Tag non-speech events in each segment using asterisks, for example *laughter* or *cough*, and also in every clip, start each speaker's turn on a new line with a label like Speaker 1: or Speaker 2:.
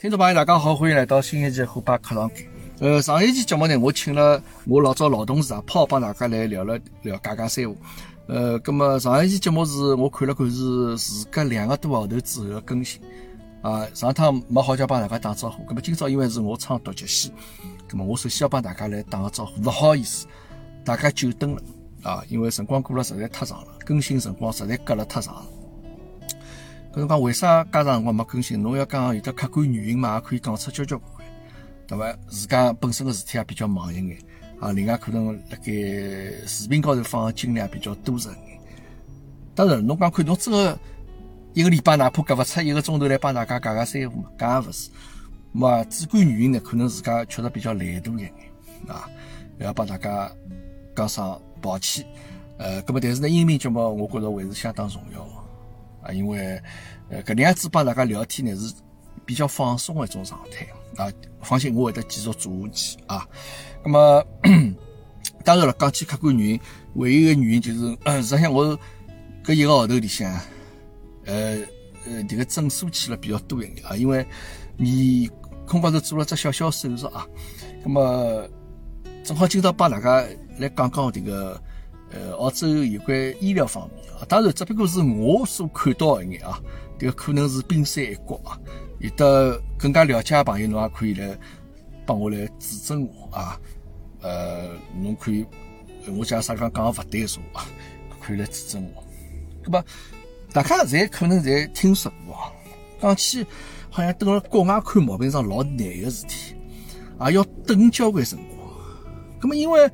Speaker 1: 听众朋友，大家好，欢迎来到新一期虎爸课堂。呃，上一期节目呢，我请了我老早老同事啊，炮帮大家来聊了聊家家三胡。呃，那么上一期节目是我看了看是时隔两个多号头之后的更新啊。上趟没好叫帮大家打招呼，那么今朝因为是我唱独角戏，那么我首先要帮大家来打个招呼，不好意思，大家久等了啊，因为辰光过了实在太长了，更新辰光实在隔了太长了。搿侬讲为啥介长辰光没更新？侬要讲有得客观原因嘛，也可以讲出交交关关，对伐？自家本身个事体也比较忙一眼啊，另外可能辣盖视频高头放个精力也比较多着眼。当然，侬讲看侬真个一个礼拜哪怕隔勿出一个钟头来帮大家讲讲三胡嘛，搿也勿是。嘛，主观原因呢，可能自家确实比较懒惰一眼啊，要帮大家讲声抱歉。呃，搿么但是呢，音频节目我觉着还是相当重要个。啊，因为呃，搿能样子帮大家聊天呢是比较放松的一种状态啊。放心，我会得继续做下去啊。那么，当然了，讲起客观原因，唯一一个原因就是，*coughs* 实际上我搿一个号头里向，呃呃，这个诊所去了比较多一点啊。因为你空高头做了只小小手术啊。那么正好今朝帮大家来讲讲这个。呃，澳洲有关医疗方面啊，当然只不过是我所看到一眼啊，这个可能是冰山一角啊。有的更加了解的朋友，侬也可以来帮我来指正我啊。呃，侬可以，我假啥地方讲的不对说啊，可以来指正我。那么大家侪可能侪听说过啊，讲起好像等了国外看毛病上老难的事体，啊，要等交关辰光。那么因为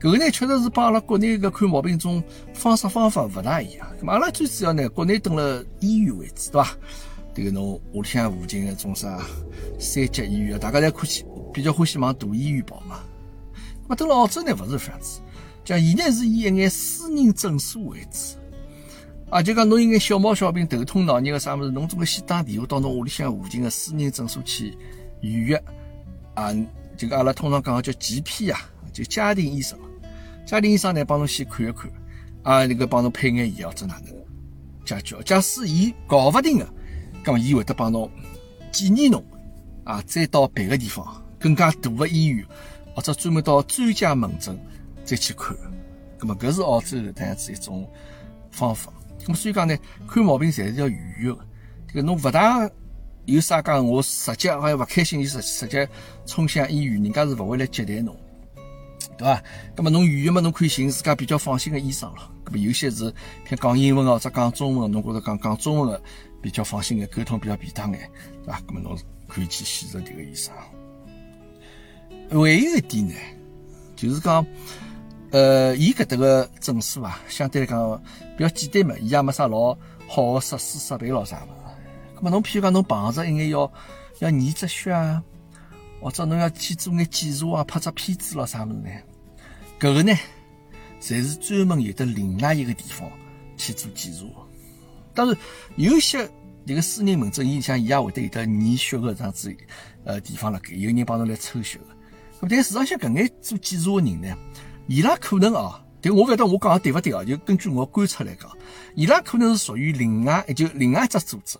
Speaker 1: 搿个呢，确实是帮阿拉国内个看毛病种方式方法勿大一样。咁阿拉最主要呢，国内蹲了医院为主，对伐？迭个侬屋里向附近个种啥三甲医院，大家侪欢喜比较欢喜往大医院跑嘛。咁蹲了澳洲呢，勿是搿样子，讲伊呢是以一眼私人诊所为主。啊，就讲侬有眼小毛小病、头痛脑热个啥物事，侬总归先打电话到侬屋里向附近个私人诊所去预约。啊，就讲阿拉通常讲个叫 GP 啊，就家庭医生。家庭医生呢，帮侬先看一看，啊，那个帮侬配眼药，或者哪能解决？假使伊搞勿定个，咁伊会得帮侬建议侬，啊，再到别个地方更加大个医院，或者专门到专家门诊再去看。咁么搿是澳洲这样子一种方法。咁么所以讲呢，看毛病侪是要预约个。这个侬勿大有啥讲，我直接好像勿开心，就直直接冲向医院，人家是勿会来接待侬。对伐？那么侬预约嘛，侬可以寻自家比较放心个医生了。那么有些是偏讲英文，或者讲中文，侬觉着讲讲中文个比较放心眼，沟通比较便当眼，对伐？那么侬可以去选择迭个医生。还有一点呢，就是讲，呃，伊搿搭个诊所啊，相对来讲比较简单嘛，伊也没啥老好个设施设备咯啥物事。那么侬譬如讲侬碰着一眼要要验只血啊。或者侬要去做眼检查啊，拍只片子咯啥物事呢？搿个呢，侪是专门有的另外一个地方去做检查。当然，有些迭个私人门诊，伊像伊也会得有得验血个这样子呃地方辣盖，有人帮侬来抽血个。咁但事实上搿眼做检查个人呢，伊拉可能啊，但我勿晓得我讲个对勿对啊？就根据我观察来讲，伊拉可能是属于另外就另外一只组织。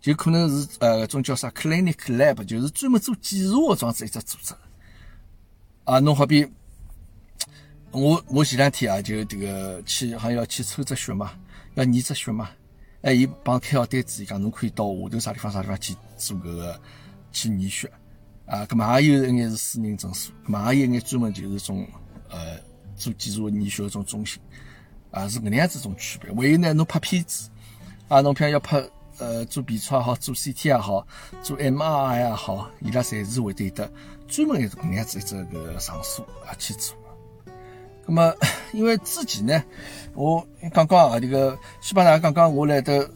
Speaker 1: 就可能是呃，种叫啥 clinic lab，就是专门做检查的这样子一只组织。啊，侬好比我我前两天啊，就这个去好像要去抽只血嘛，要验只血嘛。哎，伊帮开好单子，伊讲侬可以到下头啥地方啥地方去做搿个去验血。啊，搿么也有一眼是私人诊所，搿么也有一眼专门就是种呃做检查验血的种中心。啊，是搿能样子种区别。还有呢，侬拍片子啊，侬譬如要拍。呃，做 B 超也好，做 CT 也好，做 MRI 也好，伊拉侪是会得的专门一个搿样子一只个场所啊去做。那么，*laughs* 因为之前呢，我刚刚啊，这个先帮大家讲讲我来的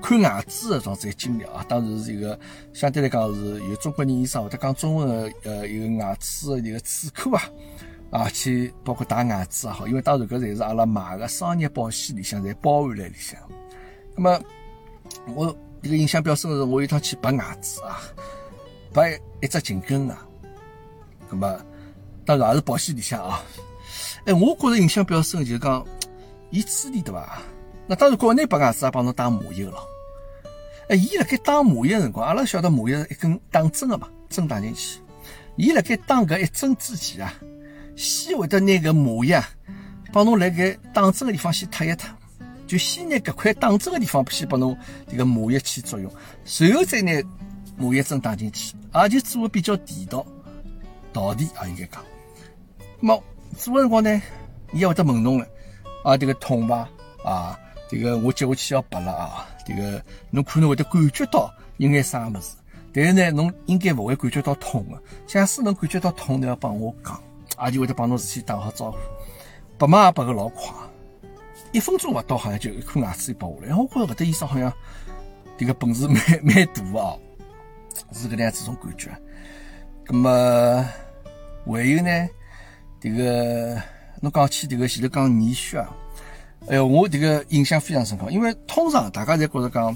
Speaker 1: 看牙齿的这样子经历啊，当时是一个相对来讲是有中国人医生或者讲中文的呃一个牙齿的一个齿科啊，啊去包括打牙齿也好，因为当然搿侪是阿拉买个商业保险里向侪包含在里向。那么我这个印象比较深的是，我有趟去拔牙齿啊，拔一只颈根啊，那么当然也是保险里向啊。哎，我觉着印象比较深就是讲，*tsk* 伊处理对伐？那当然国内拔牙齿也帮侬打麻药了。哎，伊辣盖打麻药辰光，阿拉晓得麻药是一根打针个嘛，针打进去。伊辣盖打搿一针之前啊，先会得拿搿麻药帮侬辣盖打针个地方先脱一脱，就先拿搿块打针个地方先帮侬迭个麻药起作用，随后再拿麻药针打进去，也就做个比较地道、道地啊，应该讲。么做辰光呢，伊也会得问侬了，啊，迭个痛伐？啊，迭个我接下去要拔了啊。这个侬可能会得感觉到有眼啥物事，但是呢，侬应该勿会感觉到痛的。假使侬感觉到痛，侬要帮我讲，阿就会得帮侬事先打好招呼。拔嘛也拔个老快，一分钟勿到，好像就一颗牙齿就拔下来。我觉着搿搭医生好像迭个本事 *laughs* 蛮蛮大啊，是搿能样子种感觉。咁么还有呢？迭个侬讲起迭个前头讲验血啊。哎哟，我这个印象非常深刻，因为通常大家侪觉着讲，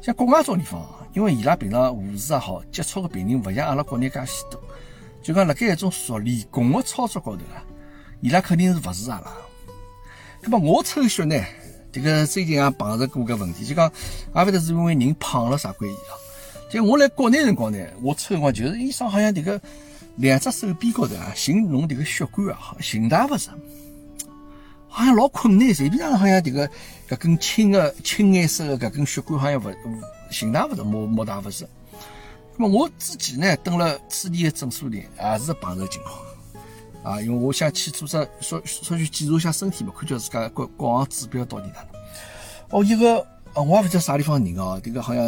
Speaker 1: 像国外种地方，因为伊拉平常护士也好，接触个病人勿像阿拉国内介许多，就讲辣盖一种熟练工个操作高头啊，伊拉肯定是勿是阿拉。那么我抽血呢，这个最近也碰着过个问题，就讲也勿得是因为人胖了啥关系啊？就我来国内辰光呢，我抽辰光就是医生好像这个两只手臂高头啊，寻侬这个血管啊，寻大勿着。好像老困难，随便上好像这个搿根青的青颜色的搿根血管好像勿寻大勿着，摸摸大勿着。那么我之前呢，登了此地的诊所里，也是碰着情况啊，因为我想去做只说说去检查一下身体嘛，看叫自家各各项指标到底哪能。哦，一个啊，我也勿知道啥地方人哦，这个好像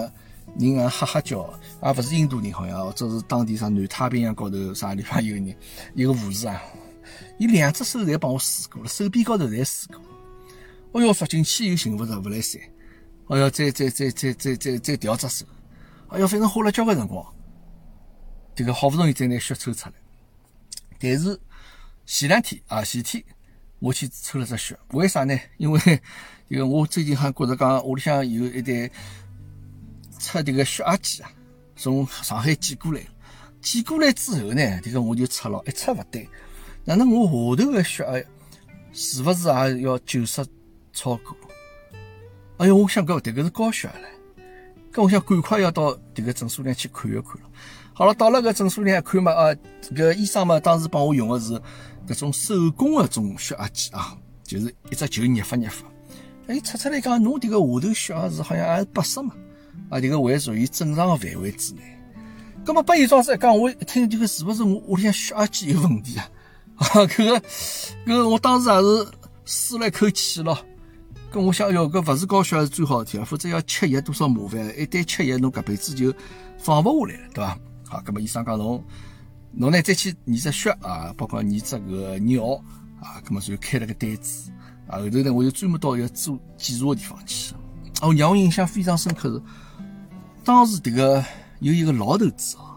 Speaker 1: 人啊哈哈叫，也勿是印度人，好像或者是当地啥南太平洋高头啥地方有人，*laughs* 一个护士啊。伊两只手侪帮我试过了，手臂高头侪试过。哎哟，发进去又寻勿着，勿来三。哎哟，再再再再再再再调只手。哎哟，反正花了交关辰光。这个好不容易才拿血抽出来。但是前两天啊，前天我去抽了只血，为啥呢？因为因为我最近还觉着讲屋里向有一台测这个血压计啊，从上海寄过来。寄过来之后呢，这个我就测了，一测勿对。哪能我下头个血压是勿是也要九十超过？哎哟，我想搿迭个是高血压唻，搿我想赶快要到迭个诊所里去看一看了。好了，到了搿诊所里看嘛，啊，搿医生嘛，当时帮我用的是搿种手工的种血压计啊，就是一只球捏发捏发。哎，测出来讲，侬迭个下头血压是好像也是八十嘛，啊，迭个还属于正常的范围之内。葛末八一早子一讲，我一听这个是勿是我屋里向血压计有问题啊？啊，*laughs* 搿个，搿个，我当时也是舒了一口气咯。搿我想，哟，搿勿是高血压是最好事体啊，否则要吃药多少麻烦。一旦吃药，侬搿辈子就放勿下来了，对伐？好，搿么医生讲侬，侬呢再去验只血啊，包括验只个尿啊，搿么就开了个单子啊。后头呢，我就专门到一个做检查个地方去。哦，让我印象非常深刻是，当时迭个有一个老头子啊，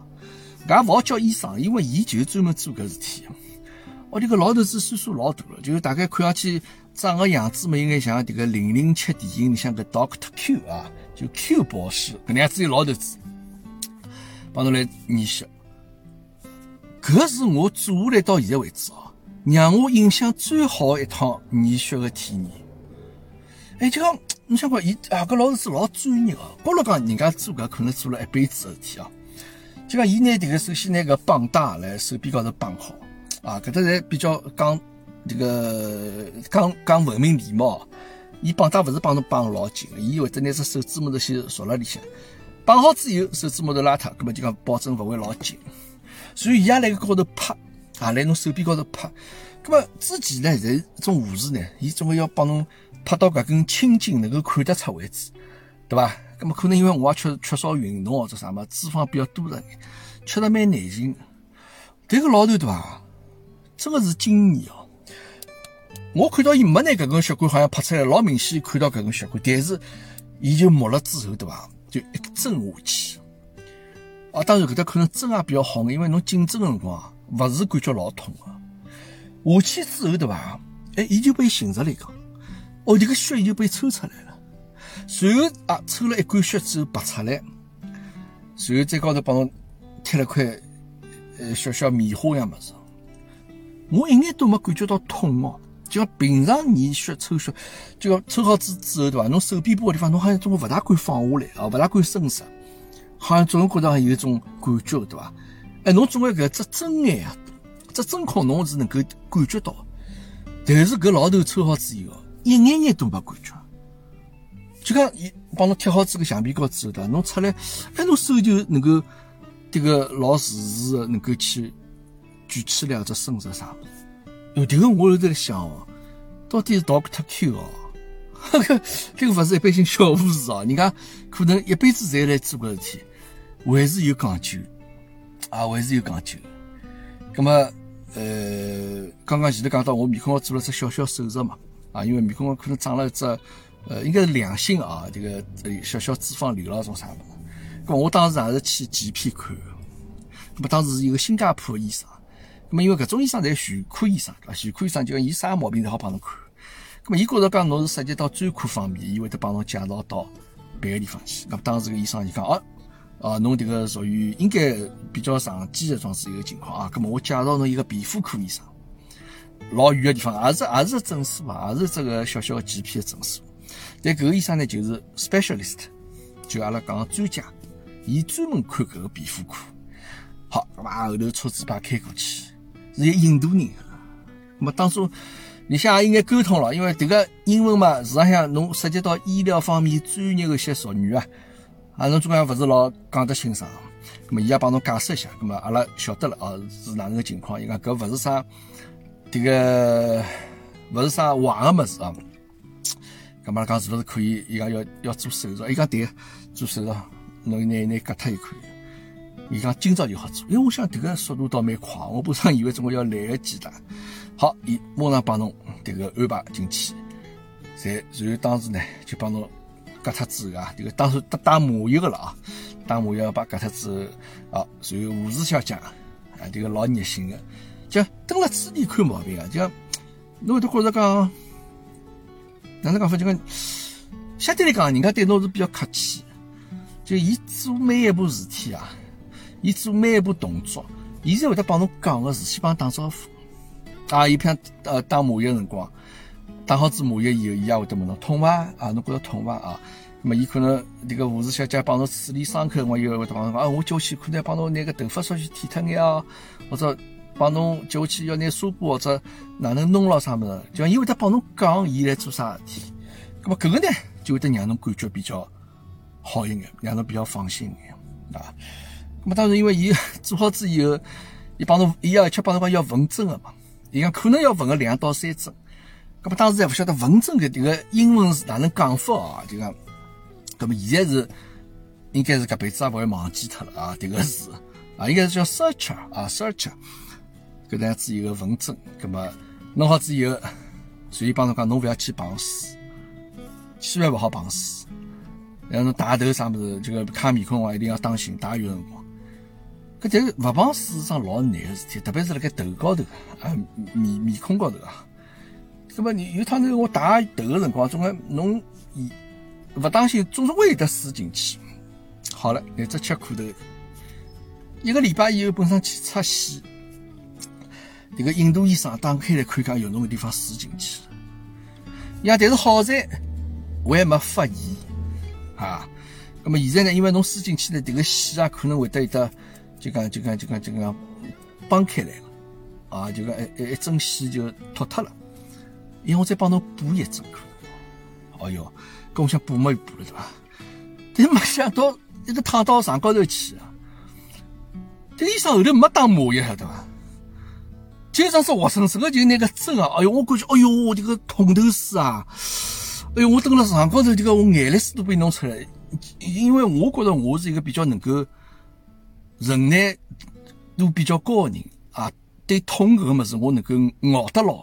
Speaker 1: 搿也勿好叫医生，因为伊就专门做搿事体。我这个老头子岁数老大了，就大概看上去长个样子嘛，应该像这个零零七电影里向个 Doctor Q 啊，就 Q 博士，搿能样子有老头子，帮侬来验血。搿是我做下来到现在为止哦，让我印象最好一趟验血的体验。哎，就讲你想讲伊啊，搿老头子老专业哦，不如讲人家做搿可能做了一辈子事体啊。就讲伊拿迭个首先拿搿绑带来手臂高头绑好。啊，搿搭侪比较讲这个讲讲文明礼貌。伊绑带勿是帮侬绑老紧个，伊会得拿只手指拇头先缩辣里向，绑好之后手指拇头拉脱，搿么就讲保证勿会老紧。所以伊也辣搿高头拍，啊，辣侬手臂高头拍。搿么之前呢侪，是种护士呢，伊总归要帮侬拍到搿根青筋能够看得出为止，对伐？搿么可能因为我也缺缺少运动或者啥么，脂肪比较多了眼，吃得蛮难寻。迭个老头对伐？真的是惊艳哦！我看到伊没拿搿根血管好像拍出来，老明显看到搿根血管，但是伊就摸了之后，对伐？就一针下去。啊，当然搿搭可能针也比较好，因为侬紧针个辰光勿是感觉老痛个。下去之后，对伐？哎，伊就被寻出来个，哦，迭个血就被抽出来了。随后啊，抽了一管血之后拔出来，随后再高头帮侬贴了块呃小小棉花样物事。我一眼都没感觉到痛哦，就像平常你血抽血，就要抽好之之后，对伐？侬手臂部个地方，侬好像总归勿大敢放下来啊，勿大敢伸手，好像总觉着有一种感觉，对伐？哎，侬总归搿只真爱啊，只针孔侬是能够感觉到，但是搿老头抽好之后，一眼眼都没感觉。就讲伊帮侬贴好这个橡皮膏之后，对伐？侬出来，哎，侬手就能够迭个老实实的能够去举起两只伸直啥物事。哟，迭个我有在想哦，到底是 Doctor Q 哦，哈 *laughs* 个这个勿是一般性小护士哦，人家可能一辈子侪来做搿事体，还是有讲究啊，还是有讲究。葛么，呃，刚刚前头讲到我面孔做了只小小手术嘛，啊，因为面孔可能长了一只。呃，应该是良性啊，这个小小脂肪瘤了种啥么？咁我当时也是去 GP 看，咁么当时是一个新加坡的医生，咁么因为搿种医生侪全科医生，啊，全科医生就讲伊啥毛病侪好帮侬看，咁么伊觉着讲侬是涉及到专科方面，伊会得帮侬介绍到别个地方去。咁当时个医生就讲，哦，啊，侬迭个属于应该比较常见的种子一个情况啊，咁么我介绍侬一个皮肤科医生，老远个地方，也是也是个诊所嘛，也是这个小小的 GP 的诊所。但搿个医生呢，就是 specialist，就阿拉讲专家，伊专门看搿个皮肤科。好，咁嘛后头车子把开过去，是一印度人。那么当初你想也应该沟通了，因为迭个英文嘛，实际上侬涉及到医疗方面专业的一些术语啊，啊侬总归勿是老讲得清爽。那么伊也帮侬解释一下，那么阿拉晓得了哦，是哪能个情况？伊讲搿勿是啥迭个，勿是啥坏个物事啊。咁嘛讲是勿是可以？伊讲要要做手术，伊讲对，做手术，侬拿拿割脱就可以。伊讲今朝就好做，因为我想迭个速度倒蛮快，我本身以为总归要来个几的。好，伊马上帮侬迭个安排进去，再然后当时呢就帮侬割脱之后啊，迭个当时打打麻药个了啊，打麻药把割脱之后啊，然后护士小姐啊，迭个老热心个，就蹲辣处理看毛病啊，就侬会得觉着讲。哪能讲法？就讲相对来讲，人家对侬是比较客气。就伊做每一步事体啊，伊做每一步动作，伊侪会得帮侬讲个事先帮侬打招呼。啊，伊像呃打麻药辰光，打好子麻药以后，伊也会得问侬痛伐？啊，侬觉着痛伐？啊，那么伊可能迭个护士小姐帮侬处理伤口，我又会得帮侬讲啊，我叫去可能帮侬拿个头发稍许剃脱眼啊，或者帮侬叫去要拿纱布或者哪能弄了啥物事，就伊会得帮侬讲伊来做啥事体。那么搿个呢，就会得让侬感觉比较好一眼，让侬比较放心一眼啊。那么当然，因为伊做好之以后，伊帮侬，伊而且帮侬讲要缝针个嘛，伊讲可能要缝个两到三针。那么当时还勿晓得缝针搿迭个英文是哪能讲法啊？就讲，那么现在是应该是搿辈子也勿会忘记脱了啊，迭个字啊，应该是叫 search 啊，search 搿样子一个缝针。那么弄好之以后，所以帮侬讲，侬勿要去碰水。千万勿好碰水，像侬洗头啥物事，这个擦面孔话一定要当心。打浴辰光，搿这个勿碰水是桩老难个事体，特别是辣盖头高头啊，面面孔高头啊。那么你有趟头我洗头个辰光，总归侬勿当心，总是会得水进去。好了，那只吃苦头，一个礼拜以后本身去擦洗，迭个印度医生打开来看，讲有侬个地方水进去了。呀，但是好在。我还没发炎，啊，那么现在呢？因为侬输进去了这个线啊，可能会得有得，就讲就讲就讲就讲崩开来了，啊，就讲一一针线就脱脱了，因为我再帮侬补一针可哦哟，跟我想补嘛又补了对吧？但没想到一个躺到床高头去啊，这个医生后头没打麻药晓得伐？就像是活生生的就那个针啊，哎哟，我感觉哎哟，这个痛头死啊！哎呦，我蹲辣床高头，这个我眼泪水都被弄出来，因为我觉得我是一个比较能够忍耐度比较高的人啊，对痛搿个物事我能够熬得牢。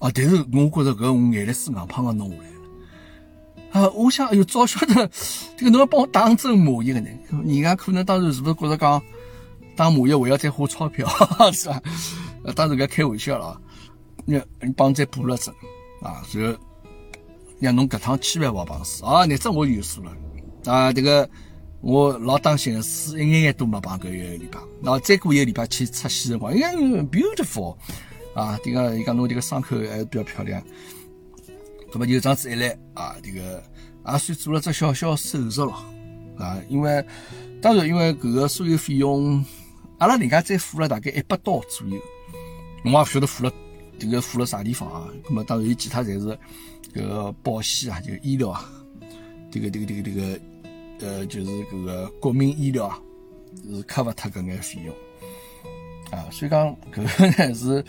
Speaker 1: 啊，但是我觉得搿我眼泪水硬胖个弄下来了。啊，我想哎呦，早晓得这个侬要帮我打针麻药呢，人家可能当时是不是觉得讲打麻药还要再花钞票 *laughs* 是吧？呃？当时搿开玩笑了，你你帮再补了针啊，然后。让侬搿趟千万勿好碰水啊！那只我有数了啊！这个我老当心的，水一眼眼都没碰过一个礼拜。然后再过一个礼拜去擦洗辰光，哎，beautiful，啊，迭个伊讲侬迭个伤口还是比较漂亮。葛末就这样子一来啊，迭个也算做了只小小手术咯，啊，因为当然因为搿个所有费用，阿拉人家再付了大概一百刀左右，我也勿晓得付了迭个付了啥地方啊。葛末当然有其他侪是搿个保险啊，就医疗啊，迭个迭个迭个迭个呃，就是搿个国民医疗啊，是克勿脱搿眼费用啊。所以讲搿个呢 *laughs* 是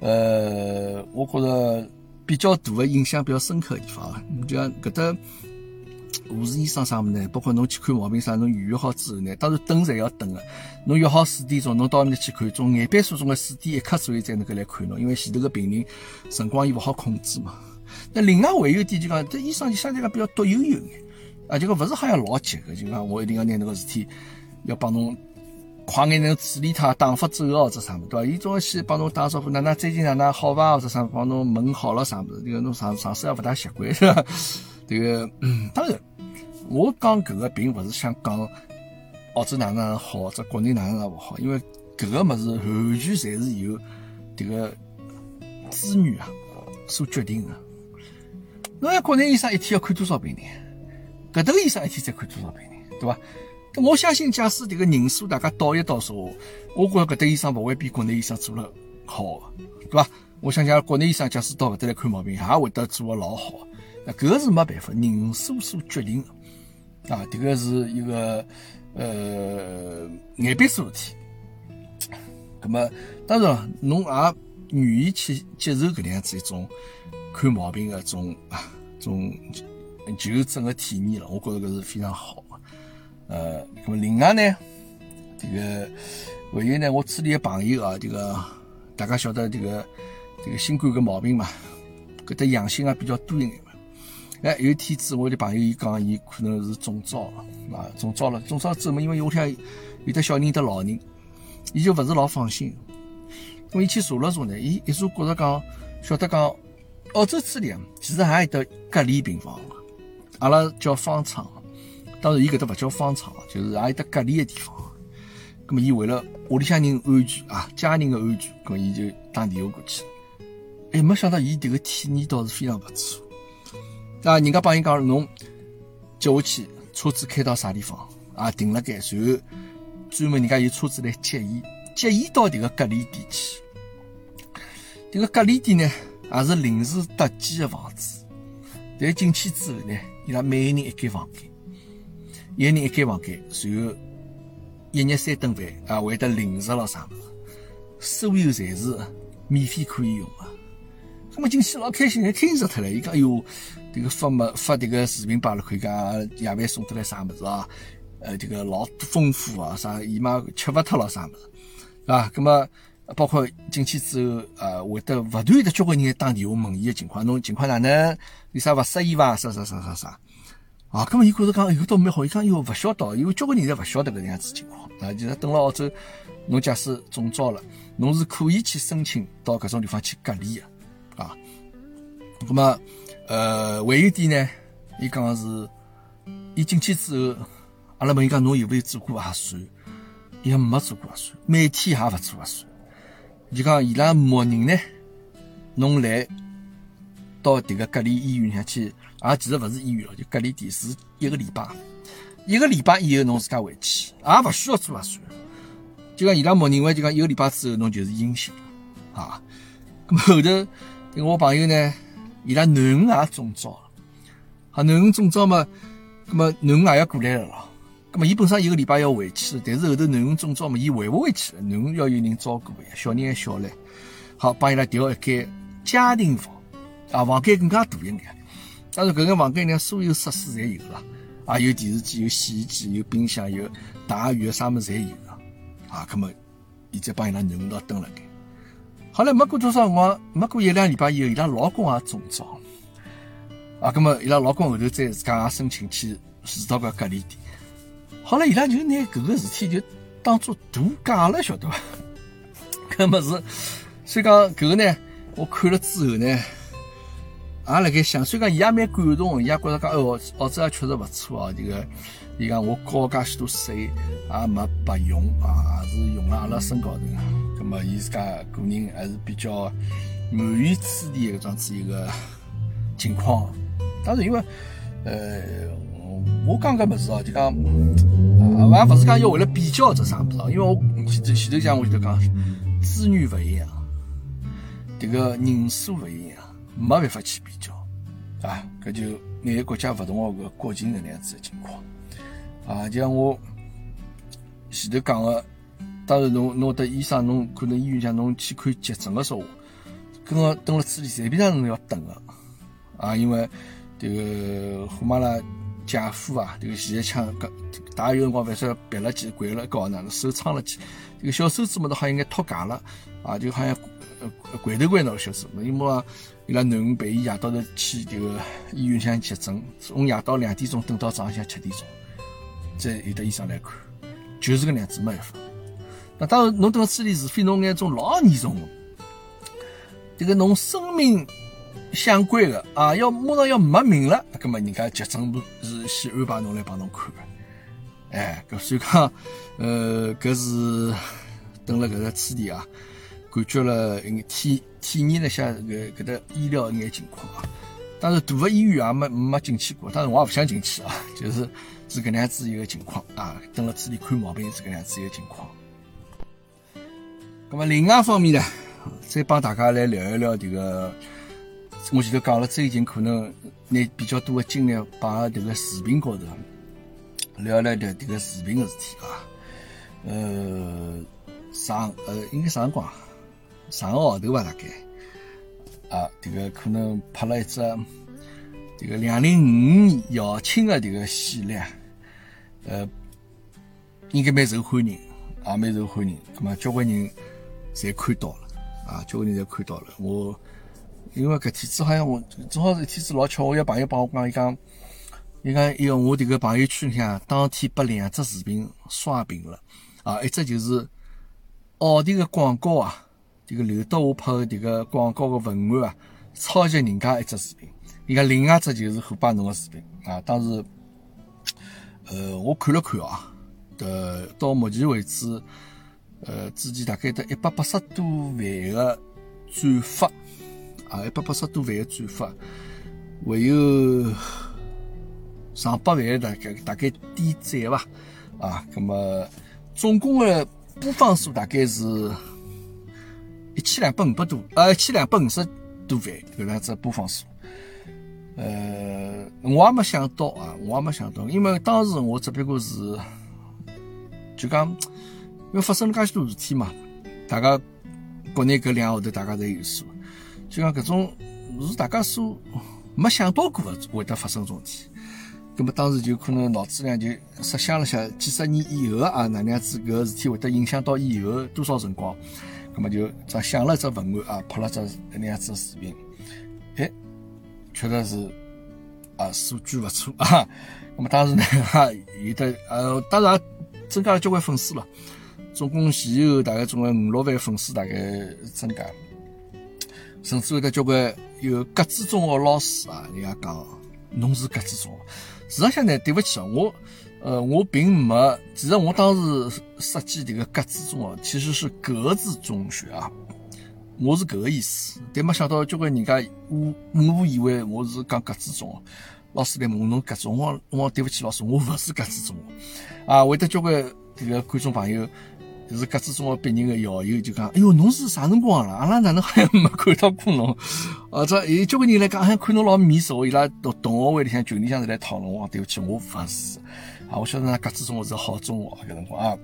Speaker 1: 呃，我觉着。比较大的印象比较深刻的地方啊，就像搿搭护士医生啥物呢？包括侬去看毛病啥，侬预约好之后呢，当然等是要等的。侬约好四点钟，侬到那去看，从眼板数中的四点一刻左右才能够来看侬，因为前头个病人辰光伊勿好控制嘛。那另外还有一点就讲，这医生就相对讲比较独悠悠眼，啊，就讲勿是好像老急个，就讲我一定要拿那个事体要帮侬。快眼能处理他，打发走或者啥么，对伐？伊总要先帮侬打招呼，哪哪最近哪哪好伐？或者啥，帮侬问好了啥么子？这个侬上上司也勿大习惯，是吧？这个嗯当然，我讲搿个并勿是想讲澳洲哪能好，或者国内哪能勿好，因为搿个物事完全侪是由迭个资源啊所决定的。侬像国内医生一天要看多少病人？搿搭医生一天再看多少病人，对伐？我相信，假使这个人数大家倒一倒数，我觉着搿搭医生勿会比国内医生做了好，对伐？我相信国内医生假使到搿搭来看毛病，也会得做了老好。那搿个是没办法，人数所决定的啊。这个是一个呃眼病事体。那么当然，侬也愿意去接受搿能样子一种看毛病的种啊种就诊的体验了，我觉着搿是非常好。呃，那么另外呢，这个还有呢，我处理个朋友啊，这个大家晓得这个这个新冠个毛病嘛，搿搭阳性啊比较多一眼哎，有一天子我的朋友伊讲，伊可能是中招了啊，中招了，中招之后嘛，因为屋里向有的小人有的老人，伊就勿是老放心。咁伊去查了查呢，伊一查觉着讲，晓得讲澳洲这里其实还有得隔离病房，阿拉叫方舱。当然，伊搿搭勿叫方舱，就是还有得隔离的地方。咁么，伊为了屋里向人安全啊，家人的安全，咁伊就打电话过去。哎，没想到伊迭个体验倒是非常勿错。啊，人家帮伊讲，侬接下去车子开到啥地方啊？停了该，随后专门人家有车子来接伊，接伊到迭个隔离点去。迭个隔离点呢，也是临时搭建的房子。但进去之后呢，伊拉每个人一间房间。一人一间房间，然后一日三顿饭啊，会得零食咯啥物事，所有侪是免费可以用的。那么进去老开心，还开心脱了。伊讲，哎哟，这个发么发这个视频扒了，可以讲夜饭送得来啥物事啊？呃，这个老丰富啊，啥姨妈吃勿脱了啥物事啊？那么包括进去之后啊，会得勿断的交关人打电话问伊个情况，侬情况哪能？有啥勿适意伐？啥啥啥啥啥？啊，咁么伊觉着讲，哎，倒蛮好。伊讲，哟，勿晓得，因为交关人侪勿晓得搿能样子情况啊。就是等了澳洲，侬假使中招了，侬是可以去申请到搿种地方去隔离的啊。咁么，呃，还有一点呢，伊讲是，伊进去之后，阿拉问伊讲，侬有没有做过核酸？伊讲没做过核酸，每天也勿做核酸。就讲伊拉默认呢，侬来到迭个隔离医院里向去。啊，其实勿是医院了，就隔离点是一个礼拜，一个礼拜以后侬自家回去，也勿需要做核酸。就讲伊拉默认为，就讲一个礼拜之后侬就是阴性啊。咁后头，我朋友呢，伊拉囡恩也中招了，啊，囡恩中招嘛，咁么囡恩也要过来了咯。咁么伊本身一个礼拜要回去，但是后头囡恩中招嘛，伊回勿回去了，囡恩要有人照顾呀，小人还小嘞。好，帮伊拉调一间家庭房，啊，房间更加大一眼。当然，搿个房间里所有设施侪有了，啊，有电视机，有洗衣机，有冰箱，有大浴，啥物事侪有了，啊，那么，伊再帮伊拉囡恩到蹲辣盖。好了，没过多少辰光，没过一两礼拜以后，伊拉老公也中招，啊，那么伊拉老公后头再自家也申请去住到个隔离点。好了，伊拉就拿搿个事体就当做度假了，晓得伐？搿么是，所以讲搿个呢，我看了之后呢。也辣盖想，所以讲伊也蛮感动，伊也觉着讲，哦，澳洲也确实勿错哦。这个，伊讲我交介许多税，也没白用啊，是用辣阿拉身高头。葛末伊自家个人还是比较满意此地搿桩子一个情况。当然，因为呃，我讲搿物事哦，就讲啊，我也勿是讲要为了比较这啥物事哦，因为我前头前头讲我就讲资源勿一样，迭个人数勿一样，没办法去比较啊。搿就每个国家勿同个搿国情搿能样子个情况啊，就像我前头讲个。当然，侬侬得医生，侬可能医院讲侬去看急诊个说话，跟个蹲辣处理随便上侬要等个啊，因为迭个虎妈拉姐夫啊，迭个前一枪搿大有辰光，反正别了几掼了高哪能手撑了几，这个小手指嘛都好像应该脱臼了啊，就好像呃掼头掼脑小手，因为伊拉囡恩陪伊夜到头去迭个医院向急诊，从夜到两点钟等到早浪向七点钟，再有的医生来看，就是搿能样子没办法。那当然，侬等处理，除非侬眼种老严重的，这个侬生命相关的啊，要马上要没命了，那么人家急诊部是先安排侬来帮侬看的。哎，搿所以讲，呃，搿是等了搿个处理啊，感觉了体体验了下搿搿搭医疗一眼情况啊。当然，大个医院也没没进去过，当然我也勿想进去啊，就是是搿能样子一个情况啊。等了处理看毛病是搿能样子一个情况。那么另外方面呢，再帮大家来聊一聊这个，我前头讲了，最近可能拿比较多的精力放在这个视频高头，聊聊这这个视频的事体啊。呃，上呃应该上光，上个号头吧大概，啊，这个可能拍了一只这个两零五年校庆的这个系列，呃，应该蛮受欢迎，也蛮受欢迎，那么交关人。侪看到了啊！交关人侪看到了。我因为搿天子好像我正好是天子老巧，我有朋友帮我讲，伊讲，伊讲，伊个我迭个朋友圈里向当天把两只视频刷屏了啊！一只就是奥迪个广告啊，迭个刘德华拍个迭个广告个文案啊，抄袭人家一只视频。伊讲另外一只就是虎爸侬个视频啊。当时，呃，我看了看啊，呃到目前为止。呃，之前大概得一百八十多万个转发，啊，一百八十多万个转发，还有上百万大概大概点赞吧，啊，那么总共的播放数大概是一千两百五百多，呃，一千两百五十多万搿样子播放数。呃，我也没想到啊，我也没想到，因为当时我只不过是就讲。因为发生了介许多事体嘛，大家国内搿两个号头大家侪有数，就讲搿种是大家所没想到过的会得发生种事体，葛么当时就可能脑子里就设想了下几十年以后啊哪能样子搿个事体会得影响到以后多少辰光，葛么就只想了只文案啊拍了只搿能样子视频，确实是啊数据勿错啊，那么当时呢哈有的呃当然增加了交关粉丝了。总共前后大概总共五六万粉丝大概增加，甚至有的交关有格子中学老师啊，人家讲侬是格子中学。实际上呢，对不起啊，我呃我并没，其实我当时设计这个格子中学其实是格子中学啊，我是搿个意思。但没想到交关人家误误以为我是讲格子中学，老师来问侬格子中学，我对不起老师，我勿是格子中学啊，会得交关这个观众朋友。就是格子中学毕业的校友就讲，哎哟，侬是啥辰光了？阿拉哪能好像没看到过侬？啊，这有交关人来讲，好像看侬老面熟。伊拉同同学会里向群里向是来讨论我，对不起，我勿是。啊，我晓得那格子中学是好中学，搿辰光啊。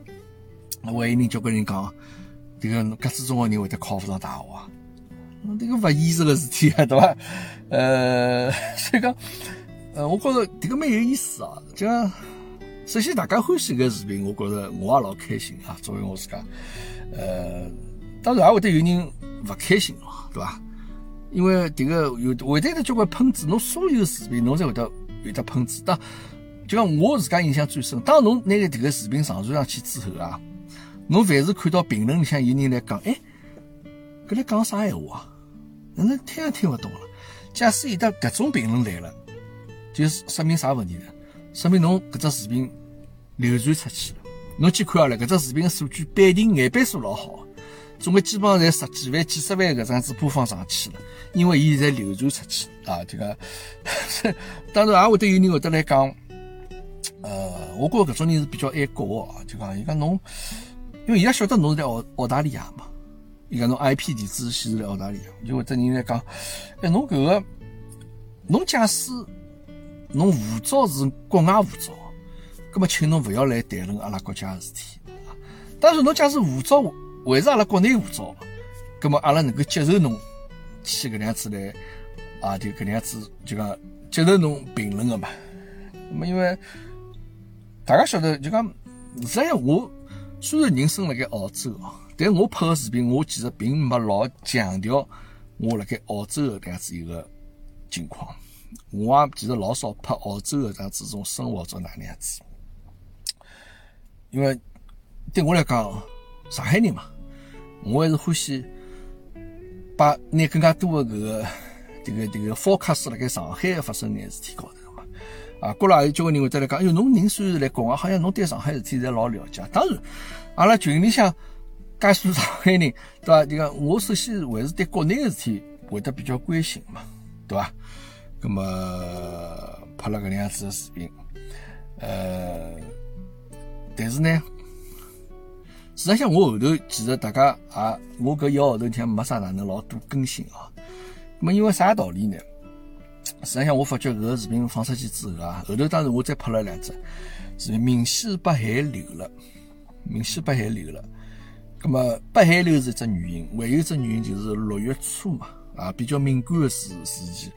Speaker 1: 那还有人交关人讲，这个格子中学人会得考勿上大学啊？这个勿现实个事体啊，*laughs* 对伐？呃，*laughs* 所以讲，呃，我觉着这个蛮有意思啊，就。首先，大家欢喜搿视频，我觉着我也老开心啊。作为我自家，呃，当然也会得有人勿开心咯，对伐？因为迭个有会得有交关喷子，侬所有视频侬侪会得有得喷子。当就讲我自家印象最深，当侬拿个迭个视频上传上去之后啊，侬凡是看到评论里向有人来讲，哎，搿来讲啥闲话啊？哪能听也听勿懂了？假使有得搿种评论来了，就说明啥问题呢？说明侬搿只视频。流传出去了，侬去看下来，搿只视频个数据必定眼倍数老好，总归基本上在十几万、几十万搿样子播放上去了，因为伊在流传出去啊。这个 *laughs* 当然也会得有人会得来讲，呃，我觉着搿种人是比较爱国啊，就讲伊讲侬，因为伊拉晓得侬是在澳澳大利亚嘛，伊讲侬 IP 地址显示在澳大利亚，就会得人来讲，哎，侬搿个，侬假使侬护照是国外护照，葛么请侬勿要来谈论阿拉国家事体。但是侬假使护照。还是阿拉国内护照，葛么阿拉能够接受侬去搿能样子来啊？就搿能样子就讲接受侬评论个嘛？那么因为大家晓得，就讲实际上我虽然人生辣盖澳洲哦，但我拍个视频，我其实并没老强调我辣盖澳洲个搿样子一个情况。我也其实老少拍澳洲个这样子种生活做哪能样子，因为对我来讲。上海人嘛，我还是欢喜把拿更加多的搿个这个这个 focus 辣盖上海发生眼事体高头。啊，国内还有交关人会得来讲，哎哟，侬人虽然是来国外，好像侬对上海事体侪老了解。当然，阿拉群里向介许多上海人，对伐？就讲我首先还是对国内的事体会得比较关心嘛，对伐？那么拍了搿能样子的视频，呃，但是呢。实际上，我后头其实大家也，我搿一个号头天没啥哪能老多更新啊。那么因为啥道理呢？实际上，我发觉搿个视频放出去之后啊，后头当时我再拍了两只，是明显是被限流了，明显被限流了。咁么被限流是一只原因，还有一只原因就是六月初嘛，啊比较敏感的时时期，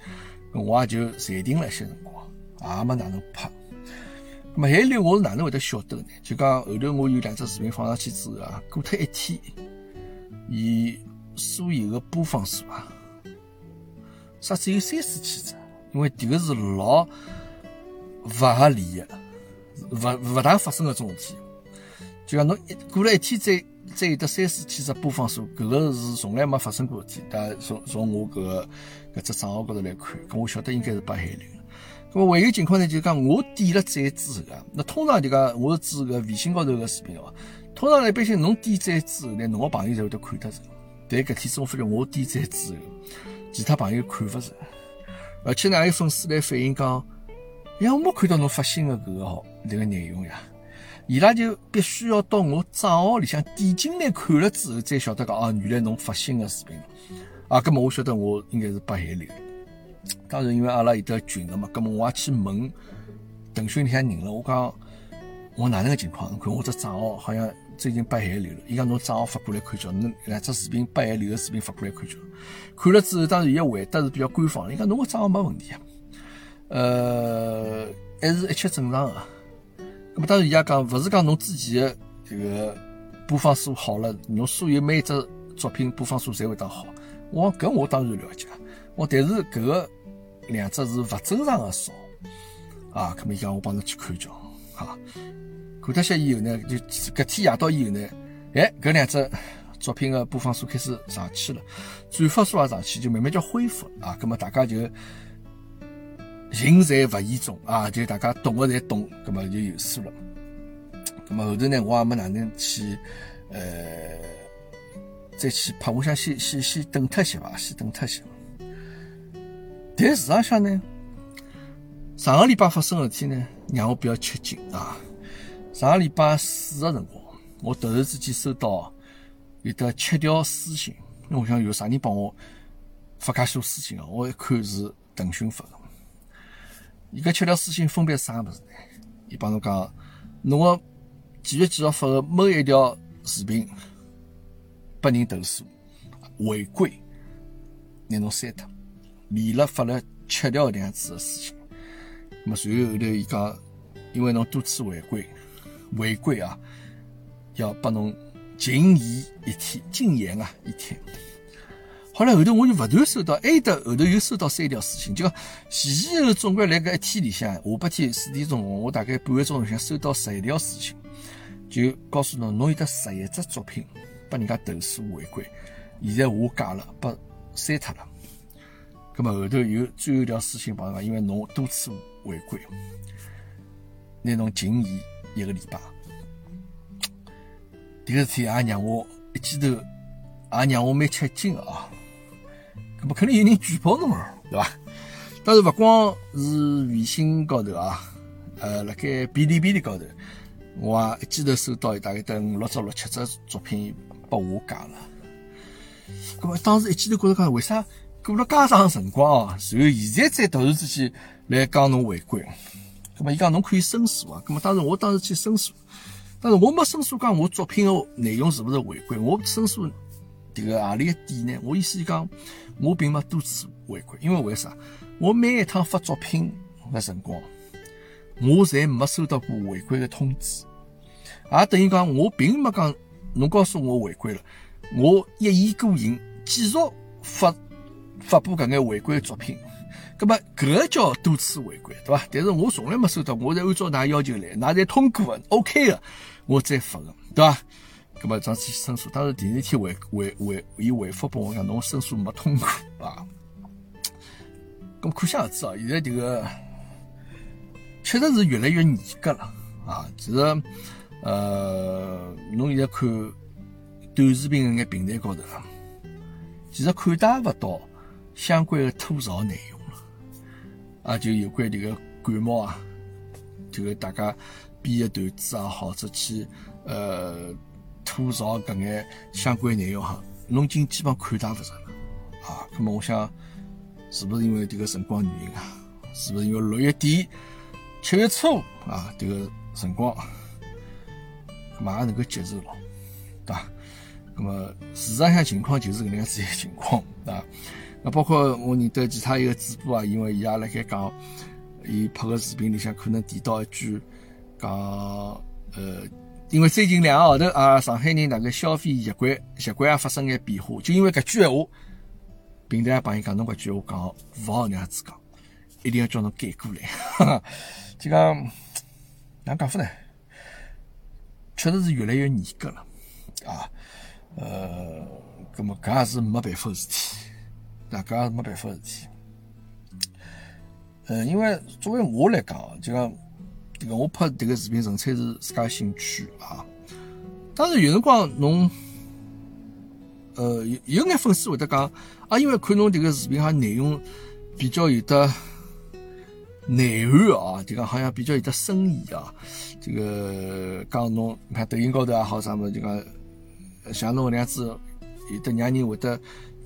Speaker 1: 我也就暂停了一些辰光，也没哪能拍。么限流我是哪能会得晓得呢？就讲后头我有两只视频放上去之后啊，过脱一天，伊所有的播放数啊，啥只有三四千只，因为迭个是老勿合理的，勿勿大发生搿种事体。就像侬一过了一天再再有得三四千只播放数，搿个是从来没发生过事体。但从从我搿个搿只账号高头来看，搿我晓得应该是被限流。那么还有情况呢，就是讲我点了赞之后啊，那通常就讲我是指个微信高头个视频哦。通常一般性侬点赞之后呢，侬个朋友才会得看得着。但搿天子我发觉我点赞之后，其他朋友看勿着，而且呢还有粉丝来反映讲，呀我没看到侬发新的搿个号迭个内容呀。伊拉就必须要到我账号里向点进来看了之后，才晓得讲啊，原来侬发新的视频了啊。搿么我晓得我应该是被限流。当然，因为阿拉有得群了嘛，咁么我也去问腾讯里向人了。我讲我哪能个情况？侬看我只账号好像最近被限流了。伊讲侬账号发过来看叫，侬两只视频被限流个视频发过来看叫。看了之后，当然伊个回答是比较官方。伊讲侬个账号没问题啊，呃，还是一切正常个。咁么当然伊也讲，勿是讲侬之前个这个播放数好了，侬所有每一只作品播放数侪会得好。我讲搿我当然了解。我但是搿个两只是勿正常的少啊，搿么伊讲我帮侬去看叫，哈，看脱些以后呢，就搿天夜到以后呢，哎，搿两只作品的播放数开始上去了，转发数也上去，就慢慢叫恢复啊，搿么大家就人在勿言中啊，就大家懂个侪懂，搿么就有数了。搿么后头呢，我也没哪能去呃再去拍，我想先先先等脱些伐，先等脱些。但事实上呢，上个礼拜发生事体呢，让我比较吃惊啊。上个礼拜四的辰光，我突然之间收到有得七条私信，我想有啥人帮我发介许多私信啊？我一看是腾讯发的。伊搿七条私信分别是啥物事呢？伊帮侬讲，侬个几月几号发的某一条视频被人投诉违规，拿侬删脱。连了发了七条这样子的事情，那么随后后头伊讲，因为侬多次违规，违规啊，要把侬禁言一天，禁言啊一天。后来后头我就不断收到，挨得后头又收到三条私信，就前前后总归来个一天里向，下半天四点钟，我大概半个钟头向收到十一条私信，就告诉侬，侬有得十一只作品被人家投诉违规，现在下架了，被删脱了。咁么后头有最后一条私信帮讲，因为侬多次违规，拿侬禁言一个礼拜。迭个事体也让我一记头也让我蛮吃惊啊。搿么肯定有人举报侬了，对伐？当然勿光是微信高头啊，呃，辣盖哔哩哔哩高头，我也一记头收到大概得五六只、六七只作品拨我加了。搿么当时一记头觉着讲，为啥过了介长辰光啊，然后现在再突然之间来讲侬违规？搿么伊讲侬可以申诉啊。搿么当时我当时去申诉，但是我没申诉讲我作品的内容是勿是违规，我申诉迭个何里一点呢？我意思讲，我并没多次违规，因为为啥？我每一趟发作品个辰光，我侪没收到过违规的通知，也等于讲我并没讲侬告诉我违规了。我一意孤行，继续发发布搿眼违规的作品，葛么搿个叫多次违规，对伐？但是我从来没收到，我侪按照㑚要求来，㑚侪通过的，OK 的，我再发个，对伐？葛么上次申诉，当时第二天回回回伊回复拨我讲，侬申诉没通过啊。咁可想而知啊，现在迭个确实是越来越严格了啊。其实，呃，侬现在看。短视频搿眼平台高头，其实看到勿到相关的吐槽内容，啊，就有关这个感冒啊，这个大家编的段子啊，或者去呃吐槽搿眼相关内容哈，侬已经基本看到勿着了啊。那么我想，是不是因为迭个辰光原因啊？是不是因为六月底、七月初啊，迭个辰光马上能够接受了，对伐？那么市场上情况就是搿能样子一个情况啊。那包括我认得其他一个主播啊，因为伊也辣盖讲，伊拍个视频里向可能提到一句，讲呃，因为最近两个号头啊，上海人那个消费习惯习惯也发生眼变化，就因为搿句闲话，平台也帮伊讲侬搿句话讲勿好那样子讲，一定要叫侬改过来。*laughs* 就讲哪讲法呢？确实是越来越严格了啊。呃，葛么搿也是没办法事体，那搿也没办法事体。呃，因为作为我来讲，就讲迭个我拍迭个视频纯粹是自家兴趣啊。当然有辰光侬，呃，有有眼粉丝会得讲啊，因为看侬迭个视频哈内容比较有的内涵啊，就讲好像比较有的深意啊。这个讲侬看抖音高头也好啥么，就讲。像侬搿能样子，有的让人会得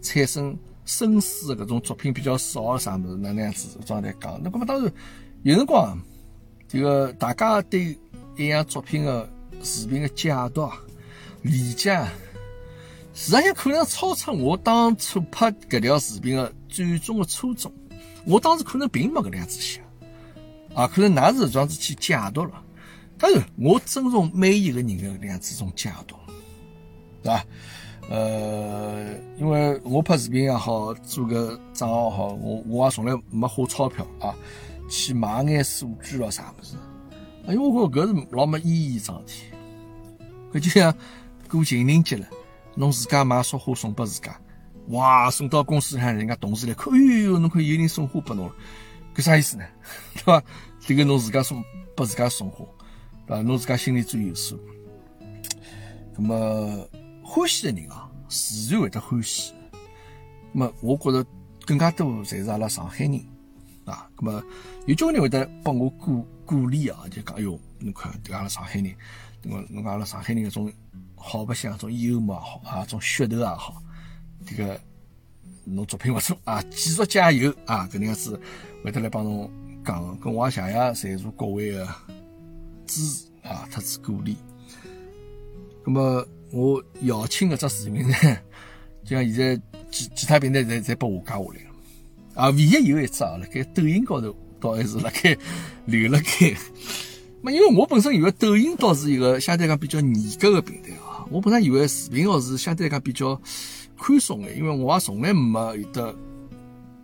Speaker 1: 产生深思的搿种作品比较少啥物事，哪能样子状态讲。那搿么当然有辰光啊，这个大家对一样作品的视频的解读啊、理解，实际上可能超出我当初拍搿条视频的最终的初衷。我当时可能并没搿能样子想，啊，可能㑚是这样子去解读了。当然，我尊重每一个人的搿能样子种解读。对吧？呃，因为我拍视频也好，做个账号也好，我我也从来没花钞票啊，去买眼数据咯啥物事。因为我觉搿是老没意义桩事体。搿就像过情人节了，侬自家买束花送拨自家，哇，送到公司里向，人家同事来看，哎哟，侬看有人送花拨侬了，搿啥意思呢？*laughs* 对伐？这个侬自家送拨自家送花，对伐？侬自家心里最有数。那么。欢喜的人啊，自然会得欢喜。那么，我觉着更加多侪是阿拉上海人啊。那么，有交关人会得帮我鼓鼓励啊，就讲哎哟，侬看，对阿拉上海人，侬侬讲阿拉上海人搿种好白相，种幽默也好啊，种噱头也好，这个侬作品勿错啊，继续加油啊，搿能样子会得来帮侬讲，跟我也谢谢在座各位的支持啊，特子鼓励。那么。我姚青搿只视频呢，就像现在其其他平台侪侪拨我加下来了，啊，唯一有一只啊，辣盖抖音高头倒还是辣盖留辣盖。*laughs* 么因为我本身以为抖音倒是一个相对讲比较严格的平台啊，我本来以为视频号是相对来讲比较宽松的，因为我也从来没有得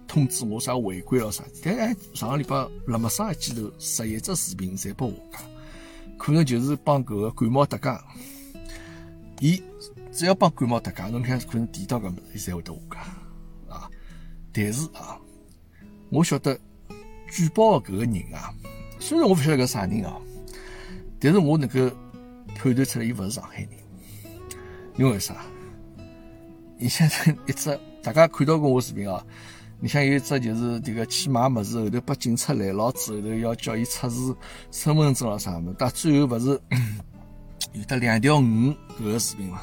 Speaker 1: 通知我啥违规咯啥。但哎，上个礼拜辣么上一记头十一只视频侪拨我加，可能就是帮搿个感冒搭界。伊只要帮感冒搭界，侬看可能提到搿物事，伊才会得下架啊。但是啊，我晓得举报搿个人啊，虽然我勿晓得搿啥人啊，但是我能够判断出来，伊勿是上海人，因为啥？你像一只大家看到过我视频啊？你像有一只就是这个去买物事后头把警察拦牢之后头要叫伊出示身份证了啥么？但最后勿是有的两条鱼搿个视频嘛？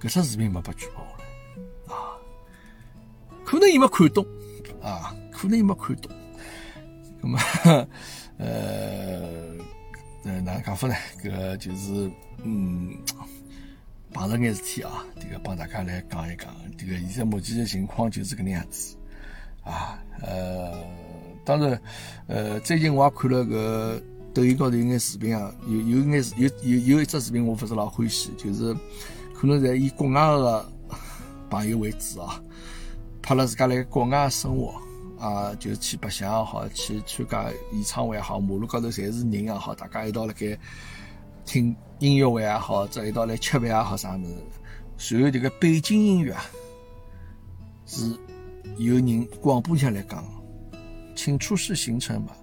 Speaker 1: 搿只视频没被举报了啊？可能伊没看懂啊？可能伊没看懂。那么 *laughs* 呃呃哪能讲法呢？搿就是嗯。碰着眼事体啊，这个帮大家来讲一讲。这个现在目前的情况就是搿能样子啊。呃，当然，呃，最近我也看了个抖音高头有眼视频啊，有有眼有有有一只视频我勿是老欢喜，就是可能在以国外的朋友为主啊，拍了自家辣国外生活啊，就去白相也好，去参加演唱会也好，马路高头侪是人也好，大家一道辣盖听。音乐会也好，这一道来吃饭也好，啥么子？然后这个背景音乐啊，是有人广播上来讲，请出示行程吧，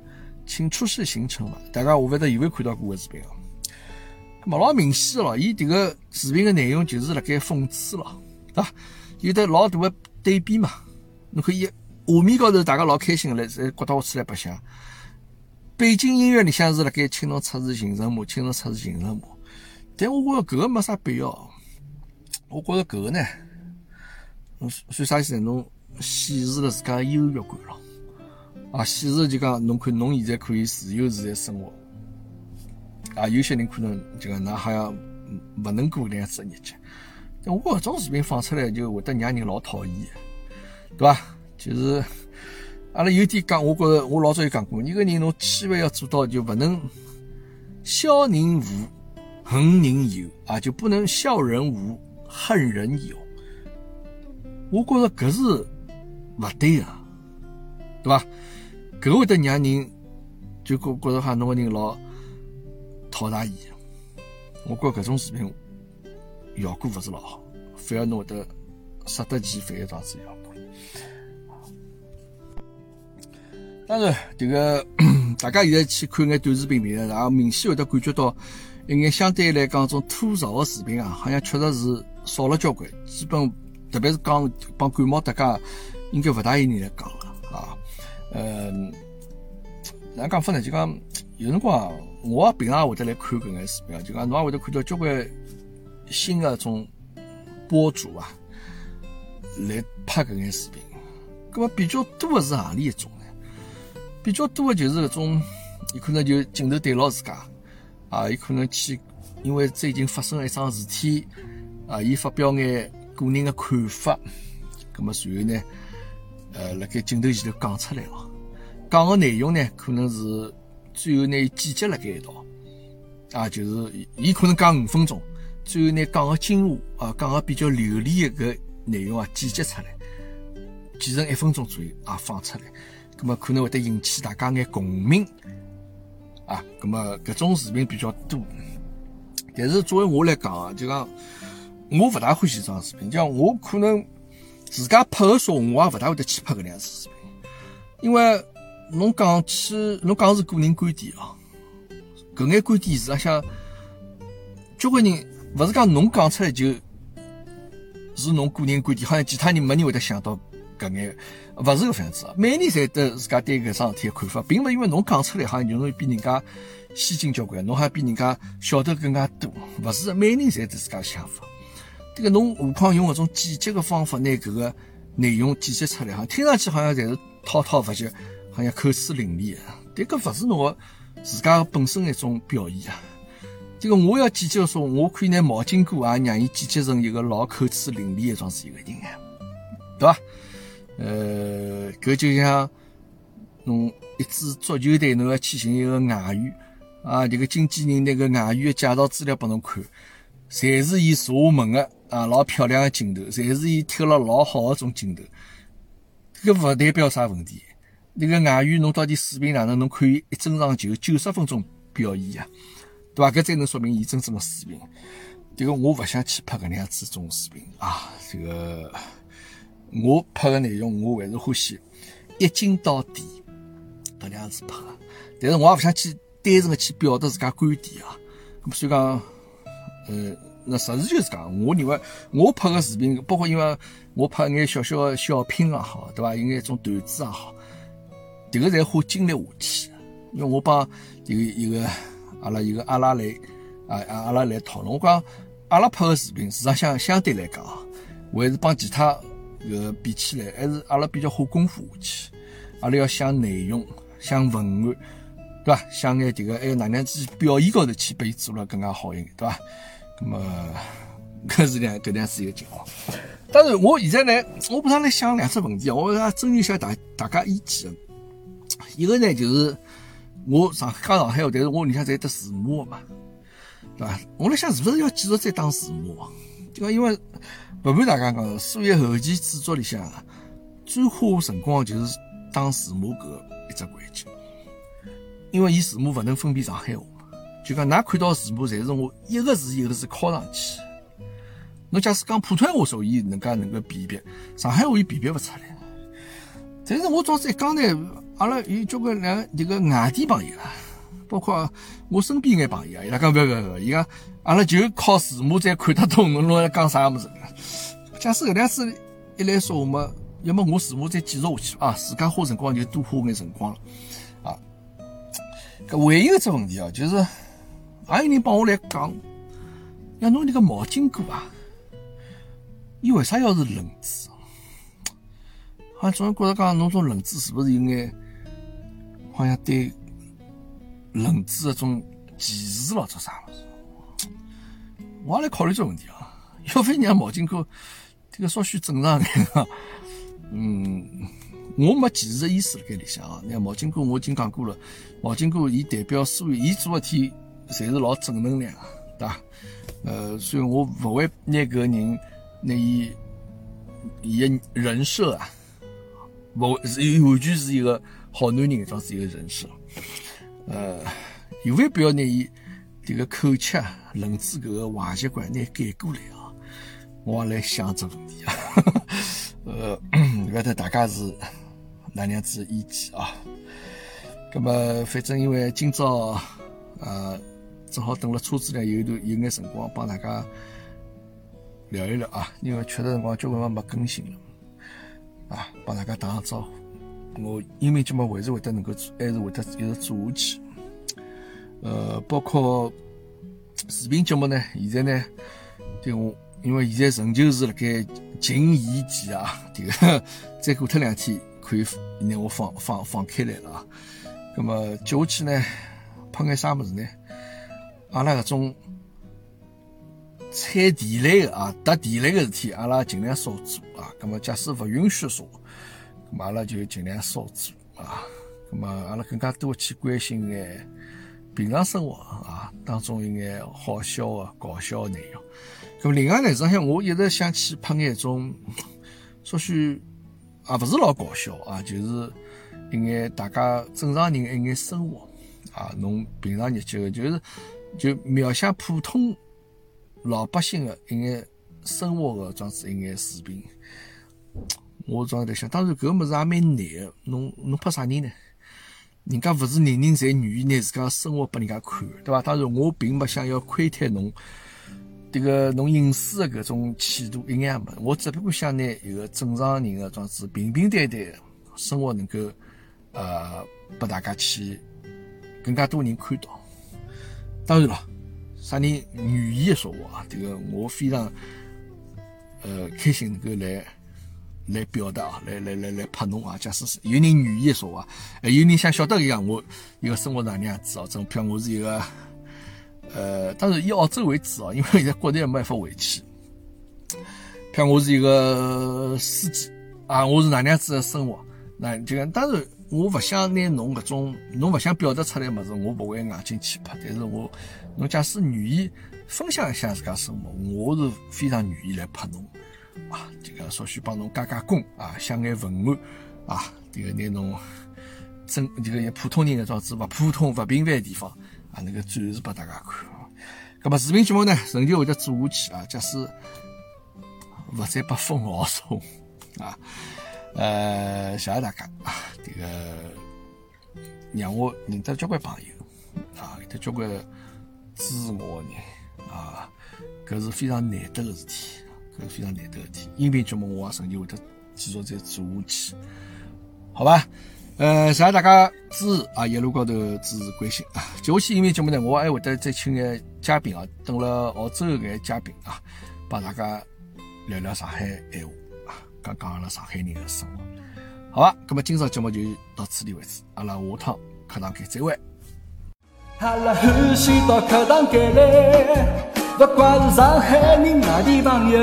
Speaker 1: 请出示行程吧。大家我勿得有没有看到过个视频啊？咁老明显了，伊这个视频的内容就是辣盖讽刺了，对吧？有的老大的对比嘛，侬可以画面高头大家老开心个来，在刮到出来白相，背景音乐里向是辣盖请侬出示行程码，请侬出示行程码。但我觉着搿个没啥必要，我觉着搿个呢，算啥意思呢？侬显示了自家优越感了，啊，显示就讲侬看侬现在可以自由自在生活，啊，有些人可能就讲㑚好像勿能过那样子的日脚。但我搿种视频放出来就会得让人老讨厌，对伐？就是阿拉有点讲，我觉着我老早有讲过，一个人侬千万要做到就勿能笑人无。恨人有啊，就不能笑人无，恨人有。我觉着搿是勿对个，对伐？搿会得让人就觉觉着哈侬个人老讨大意。我觉搿种视频效果勿是老好，反而侬会得适得其反，导致效果。当然，这个 *coughs* 大家现在去看眼短视频平台，然后明显会得感觉到。一眼相对来讲，种吐槽的视频啊，好像确实是少了交关。基本特别是讲帮感冒搭界，应该勿大有人来讲了嗯，哪讲法呢？就讲有辰光，我平常会得来看搿眼视频啊，就讲侬也会得看到交关新的种博主啊，来拍搿眼视频。搿么比较多的是何里一种呢？比较多的就是搿种，有可能就镜头对牢自家。啊，有可能去，因为最近发生了一桩事体，啊，伊发表眼个人的看法，咁么随后呢，呃，辣盖镜头前头讲出来哦，讲个内容呢，可能是最后拿剪辑辣盖一道，啊，就是伊可能讲五分钟，最后呢讲个精华，啊，讲个比较流利的个内容啊，剪辑出来，剪成一分钟左右啊放出来，咁么可能会得引起大家眼共鸣。啊，咁么搿种视频比较多，但是作为我来讲啊，就讲我勿大欢喜这种视频，就像我可能自家拍个说，我也勿大会得去拍搿样子视频，因为侬讲起侬讲是个人观点啊，搿眼观点实际上交关人勿是讲侬讲出来就是侬个人观点，好像其他人没人会得想到。搿眼勿是搿样子，每年侪得自家对搿桩事体个看法，并勿因为侬讲出来，好像就容易比人家先进交关，侬还比人家晓得更加多，勿是每年侪得自家想法。这个侬何况用搿种剪辑个方法，拿搿个内容剪辑出来，哈，听上去好像侪是滔滔不绝，好像口齿伶俐的，但搿勿是侬自家本身一种表现啊。这个我要剪辑说，我可以拿毛巾哥啊，让伊剪辑成一个老口齿伶俐一桩子一个人啊，对伐？呃，搿就像侬一支足球队，侬要去寻一个外援啊，这个经纪人那个外援的介绍资料拨侬看，侪是伊射门的啊，老漂亮的镜头，侪是伊踢了老好的种镜头，搿勿代表啥问题。那个外援侬到底水平哪能？侬可以一整场球九十分钟表演呀，对伐？搿才能说明伊真正的水平。这个我勿想去拍搿能样子种视频啊，这个。我拍个内容，我还是欢喜一镜到底，搿能样子拍个。但是我也勿想去单纯的去表达自家观点啊。咁所以讲，呃，那实事求是讲，我认为我拍个视频，包括因为我拍眼小小个小品也好，对伐？有眼种段子也好，迭个侪花精力下去。因为我帮一个一个阿拉一个阿拉来啊阿拉来讨论，我讲阿拉拍个视频，市场相相对来讲，还是帮其他个比起来，还是阿拉比较花功夫下去。阿拉要想内容，想文案，对伐？想眼迭个还有哪能子表现高头去，把伊做了更加好一点，对伐？那么搿是两搿样子一个情况。当然，我现在呢，我不常来想两只问题，我要征求一下大大家意见。一个呢就是。我上讲上海话，但是我里向在得字幕嘛，对伐？我来想是不是要继续再打字幕？就因为不瞒大家讲，所有后期制作里向最花辰光就是打字幕搿一只环节，因为伊字幕勿能分辨上海话。就讲㑚看到字幕，侪是我一个字一个字敲上去。侬假使讲普通话，说伊能介能够辨别，上海话伊辨别勿出来。但是我总是一讲呢。阿拉有交关两迭个外地朋友啊，包括我身边眼朋友啊，伊拉讲勿勿勿，伊讲阿拉就靠字幕才看得懂侬辣讲啥物事。假使搿样子一来说话嘛，要么我字幕再继续下去啊，自家花辰光就多花眼辰光了啊。搿还有一只问题啊，就是还有人帮我来讲，要侬那个毛巾哥啊，伊为啥要是轮子？好像总觉着讲侬种轮子是不是有眼？好像对轮子搿种歧视咯，做啥物事？我也来考虑这问题啊。要非让毛巾哥这个稍许正常点啊。嗯，我没歧视的意思辣盖里向啊。那毛巾哥我已经讲过了，毛巾哥伊代表所有，伊做事体侪是老正能量，对伐？呃，所以我勿会拿搿个人拿伊伊个人设啊，勿是完全是一个。好男人，装是一个人设，呃，有没必要拿伊这个口吃轮子搿个坏习惯拿改过来啊？我也来想这问题啊，*laughs* 呃，勿晓得大家是哪能样子意见啊？那么反正因为今朝呃正好等了车子里有一段有眼辰光帮大家聊一聊啊，因为确实辰光交关没更新了啊，帮大家打个招呼。我音频节目还是会得能够做，还是会得一直做下去。呃，包括视频节目呢，现在呢，对我因为现在仍旧是辣盖禁言期啊，这个 *laughs* 再过脱两天可以拿我放放放开来了啊。那么接下去呢，拍眼啥物事呢？阿拉搿种踩地雷的啊，踏地雷的事体，阿拉尽量少做啊。那么假使勿允许说。咁阿拉就尽量少做啊，咁么阿拉更加多去关心眼平常生活啊当中一眼好笑的、搞笑的内容。咁另外呢，实际上我一直想去拍眼种，稍许啊勿是老搞笑啊，就是一眼大家正常人一眼生活啊，侬平常日脚就是就描写普通老百姓的一眼生活的装子一眼视频。*tsk* 我总在想，当然搿个物事也蛮难的。侬侬拍啥人呢？人家勿是人人侪愿意拿自家生活拨人家看，对伐？当然，我并没想要窥探侬迭个侬隐私的搿种企图一眼也没。我只不过想拿一个正常人的状子平平淡淡生活能够呃拨大家去更加多人看到。当然了，啥人愿意说话啊？迭个我非常呃开心能够来。来表达啊，来来来来拍侬啊！假使是有人愿意说话，还有人想晓得一样，我一个生活哪能样子哦？这譬如我是一个，呃，当然以澳洲为主哦，因为现在国内没办法回去。譬如我是一个司机啊，我是哪能样子的生活？那就讲，当然我不想拿侬搿种侬不想表达出来物事，我不会硬劲去拍。但是我侬假使愿意分享一下自家生活，我是非常愿意来拍侬。啊，这个稍许帮侬加加工啊，想眼文案啊，这个拿侬真这个普通人的状子勿普通勿平凡的地方啊，那个展示拨大家看。那么视频节目呢，仍旧会得做下去啊，假使勿再被封号说啊，呃，谢谢大家啊，这个让我认得交关朋友啊，有得交关支持我的人啊。搿是非常难得的事体，搿是非常难得的事体。音频节目我也曾经会得继续再做下去，好吧？呃，谢谢大家支持啊，一路高头支持关心啊。接下去音频节目呢，我还会得再请眼嘉宾啊，等了澳洲个嘉宾啊，帮大家聊聊上海闲话讲讲阿拉上海人的生活。好吧，那么今朝节目就到此地为止，阿拉下趟课堂见，再会。
Speaker 2: 阿拉欢喜到课堂间来，不管是上海人外地朋友，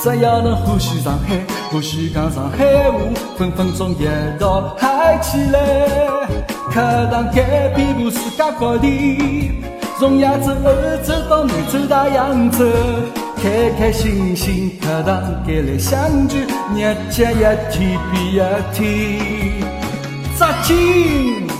Speaker 2: 只要能欢喜上海，欢喜讲上海话，分分钟一道嗨起来。课堂间遍布世界各地，从亚洲、欧洲到美洲、大洋洲。开开心心，课堂间来相聚，日节一天比一天扎紧。